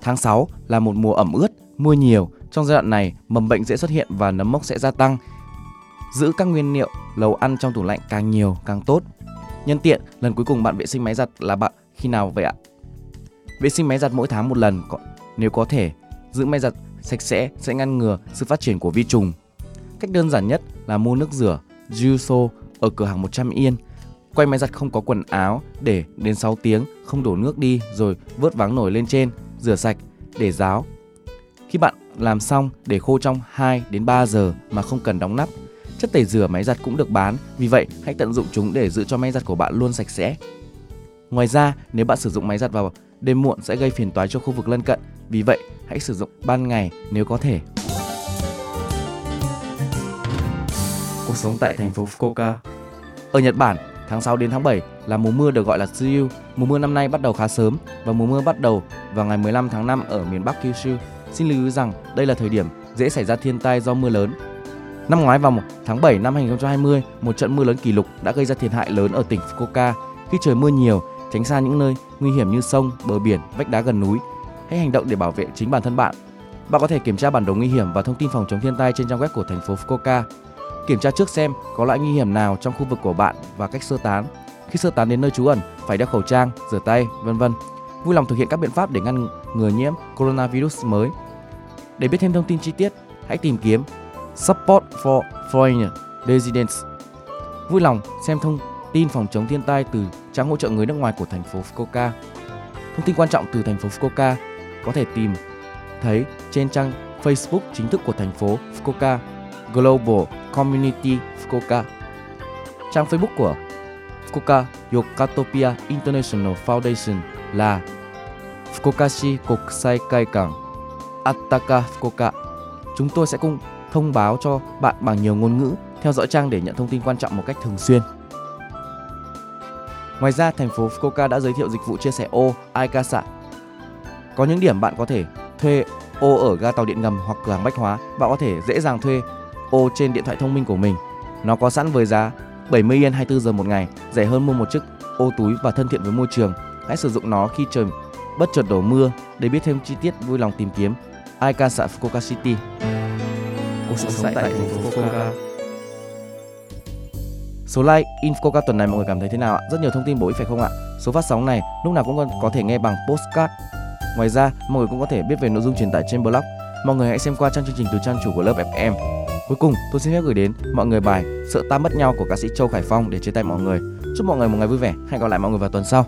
Tháng 6 là một mùa ẩm ướt, mưa nhiều. Trong giai đoạn này, mầm bệnh dễ xuất hiện và nấm mốc sẽ gia tăng. Giữ các nguyên liệu lầu ăn trong tủ lạnh càng nhiều càng tốt. Nhân tiện, lần cuối cùng bạn vệ sinh máy giặt là bạn khi nào vậy ạ? Vệ sinh máy giặt mỗi tháng một lần nếu có thể. Giữ máy giặt sạch sẽ sẽ ngăn ngừa sự phát triển của vi trùng. Cách đơn giản nhất là mua nước rửa Juso ở cửa hàng 100 yên. Quay máy giặt không có quần áo để đến 6 tiếng không đổ nước đi rồi vớt váng nổi lên trên, rửa sạch để ráo. Khi bạn làm xong để khô trong 2 đến 3 giờ mà không cần đóng nắp. Chất tẩy rửa máy giặt cũng được bán, vì vậy hãy tận dụng chúng để giữ cho máy giặt của bạn luôn sạch sẽ. Ngoài ra, nếu bạn sử dụng máy giặt vào đêm muộn sẽ gây phiền toái cho khu vực lân cận, vì vậy hãy sử dụng ban ngày nếu có thể. Cuộc sống tại thành phố Fukuoka. Ở Nhật Bản, tháng 6 đến tháng 7 là mùa mưa được gọi là Tsuyu. Mùa mưa năm nay bắt đầu khá sớm và mùa mưa bắt đầu vào ngày 15 tháng 5 ở miền Bắc Kyushu. Xin lưu ý rằng đây là thời điểm dễ xảy ra thiên tai do mưa lớn. Năm ngoái vào tháng 7 năm 2020, một trận mưa lớn kỷ lục đã gây ra thiệt hại lớn ở tỉnh Fukuoka. Khi trời mưa nhiều, tránh xa những nơi nguy hiểm như sông, bờ biển, vách đá gần núi. Hãy hành động để bảo vệ chính bản thân bạn. Bạn có thể kiểm tra bản đồ nguy hiểm và thông tin phòng chống thiên tai trên trang web của thành phố Fukuoka. Kiểm tra trước xem có loại nguy hiểm nào trong khu vực của bạn và cách sơ tán. Khi sơ tán đến nơi trú ẩn, phải đeo khẩu trang, rửa tay, vân vân. Vui lòng thực hiện các biện pháp để ngăn ngừa nhiễm coronavirus mới. Để biết thêm thông tin chi tiết, hãy tìm kiếm Support for Foreign Residents. Vui lòng xem thông tin phòng chống thiên tai từ trang hỗ trợ người nước ngoài của thành phố Fukuoka. Thông tin quan trọng từ thành phố Fukuoka có thể tìm thấy trên trang Facebook chính thức của thành phố Fukuoka Global Community Fukuoka. Trang Facebook của Fukuoka Yokatopia International Foundation là Fukuokashi Kokusai Kaikan Attaka Fukuoka. Chúng tôi sẽ cùng thông báo cho bạn bằng nhiều ngôn ngữ, theo dõi trang để nhận thông tin quan trọng một cách thường xuyên. Ngoài ra, thành phố Fukuoka đã giới thiệu dịch vụ chia sẻ ô Aikasa. Có những điểm bạn có thể thuê ô ở ga tàu điện ngầm hoặc cửa hàng bách hóa, bạn có thể dễ dàng thuê ô trên điện thoại thông minh của mình. Nó có sẵn với giá 70 yen 24 giờ một ngày, rẻ hơn mua một chiếc ô túi và thân thiện với môi trường. Hãy sử dụng nó khi trời bất chợt đổ mưa. Để biết thêm chi tiết, vui lòng tìm kiếm Aikasa Fukuoka City. Cuộc sống tại thành phố Fukuoka. Số like Infoca tuần này mọi người cảm thấy thế nào ạ? Rất nhiều thông tin bổ ích phải không ạ? Số phát sóng này lúc nào cũng có thể nghe bằng postcard. Ngoài ra, mọi người cũng có thể biết về nội dung truyền tải trên blog. Mọi người hãy xem qua trang chương trình từ trang chủ của lớp FM. Cuối cùng, tôi xin phép gửi đến mọi người bài Sợ ta mất nhau của ca sĩ Châu Khải Phong để chia tay mọi người. Chúc mọi người một ngày vui vẻ. Hẹn gặp lại mọi người vào tuần sau.